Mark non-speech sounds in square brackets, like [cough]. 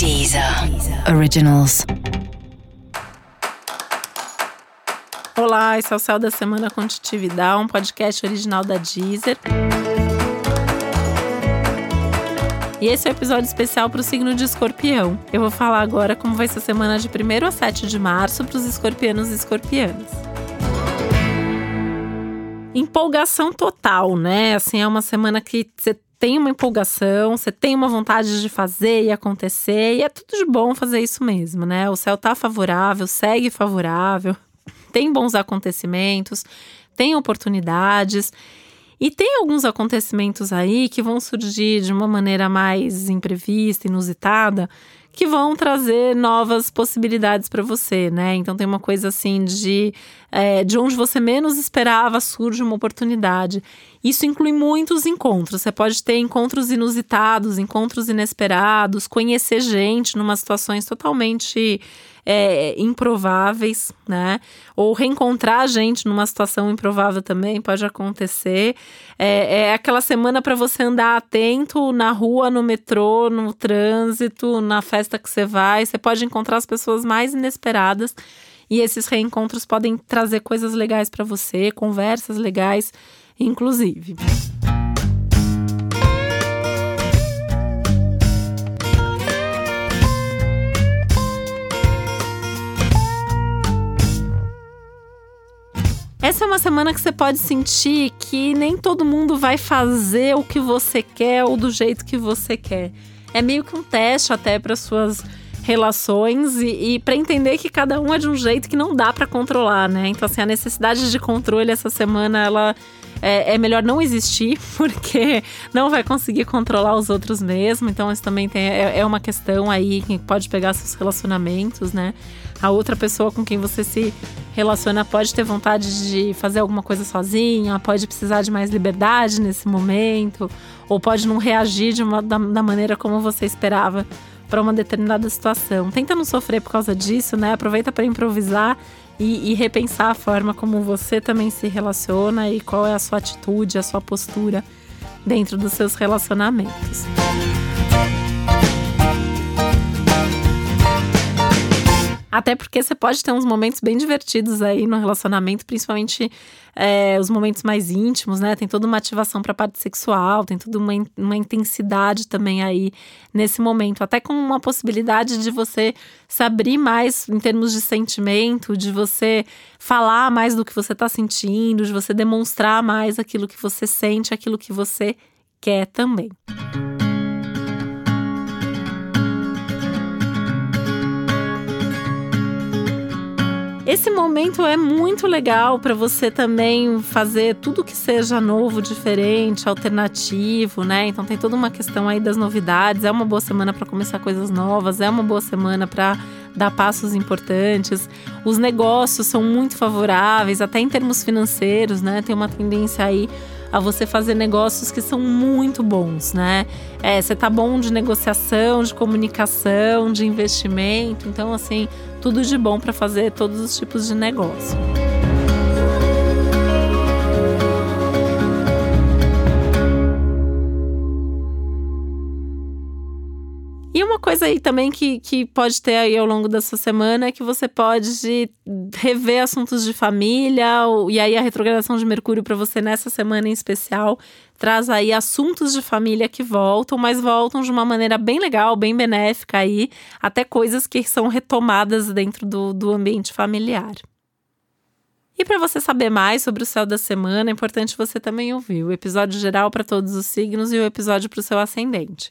Deezer. Originals. Olá, esse é o Céu da Semana com Titividade, um podcast original da Deezer. E esse é o um episódio especial para o signo de escorpião. Eu vou falar agora como vai ser a semana de 1 a 7 de março para os escorpianos e escorpianas. Empolgação total, né? Assim, é uma semana que você tem uma empolgação, você tem uma vontade de fazer e acontecer, e é tudo de bom fazer isso mesmo, né? O céu tá favorável, segue favorável, [laughs] tem bons acontecimentos, tem oportunidades. E tem alguns acontecimentos aí que vão surgir de uma maneira mais imprevista, inusitada, que vão trazer novas possibilidades para você, né? Então tem uma coisa assim de é, de onde você menos esperava surge uma oportunidade. Isso inclui muitos encontros. Você pode ter encontros inusitados, encontros inesperados, conhecer gente numa situações totalmente é, improváveis, né? Ou reencontrar gente numa situação improvável também pode acontecer. É, é aquela semana para você andar atento na rua, no metrô, no trânsito, na festa que você vai. Você pode encontrar as pessoas mais inesperadas. E esses reencontros podem trazer coisas legais para você, conversas legais, inclusive. Essa é uma semana que você pode sentir que nem todo mundo vai fazer o que você quer ou do jeito que você quer. É meio que um teste até para suas relações e, e para entender que cada um é de um jeito que não dá para controlar, né? Então, assim, a necessidade de controle essa semana, ela é, é, melhor não existir, [laughs] porque não vai conseguir controlar os outros mesmo. Então, isso também tem, é, é uma questão aí que pode pegar seus relacionamentos, né? A outra pessoa com quem você se relaciona pode ter vontade de fazer alguma coisa sozinha, pode precisar de mais liberdade nesse momento, ou pode não reagir de uma, da, da maneira como você esperava para uma determinada situação. Tenta não sofrer por causa disso, né? Aproveita para improvisar e, e, repensar a forma como você também se relaciona e qual é a sua atitude, a sua postura dentro dos seus relacionamentos. Até porque você pode ter uns momentos bem divertidos aí no relacionamento, principalmente é, os momentos mais íntimos, né? Tem toda uma ativação para a parte sexual, tem toda uma, uma intensidade também aí nesse momento. Até com uma possibilidade de você se abrir mais em termos de sentimento, de você falar mais do que você está sentindo, de você demonstrar mais aquilo que você sente, aquilo que você quer também. Esse momento é muito legal para você também fazer tudo que seja novo, diferente, alternativo, né? Então tem toda uma questão aí das novidades. É uma boa semana para começar coisas novas, é uma boa semana para dar passos importantes. Os negócios são muito favoráveis, até em termos financeiros, né? Tem uma tendência aí a você fazer negócios que são muito bons, né? É, você tá bom de negociação, de comunicação, de investimento, então assim, tudo de bom para fazer todos os tipos de negócio. Coisa aí também que, que pode ter aí ao longo da sua semana é que você pode rever assuntos de família, e aí a retrogradação de Mercúrio para você nessa semana em especial traz aí assuntos de família que voltam, mas voltam de uma maneira bem legal, bem benéfica aí, até coisas que são retomadas dentro do, do ambiente familiar. E para você saber mais sobre o céu da semana, é importante você também ouvir o episódio geral para todos os signos e o episódio para o seu ascendente.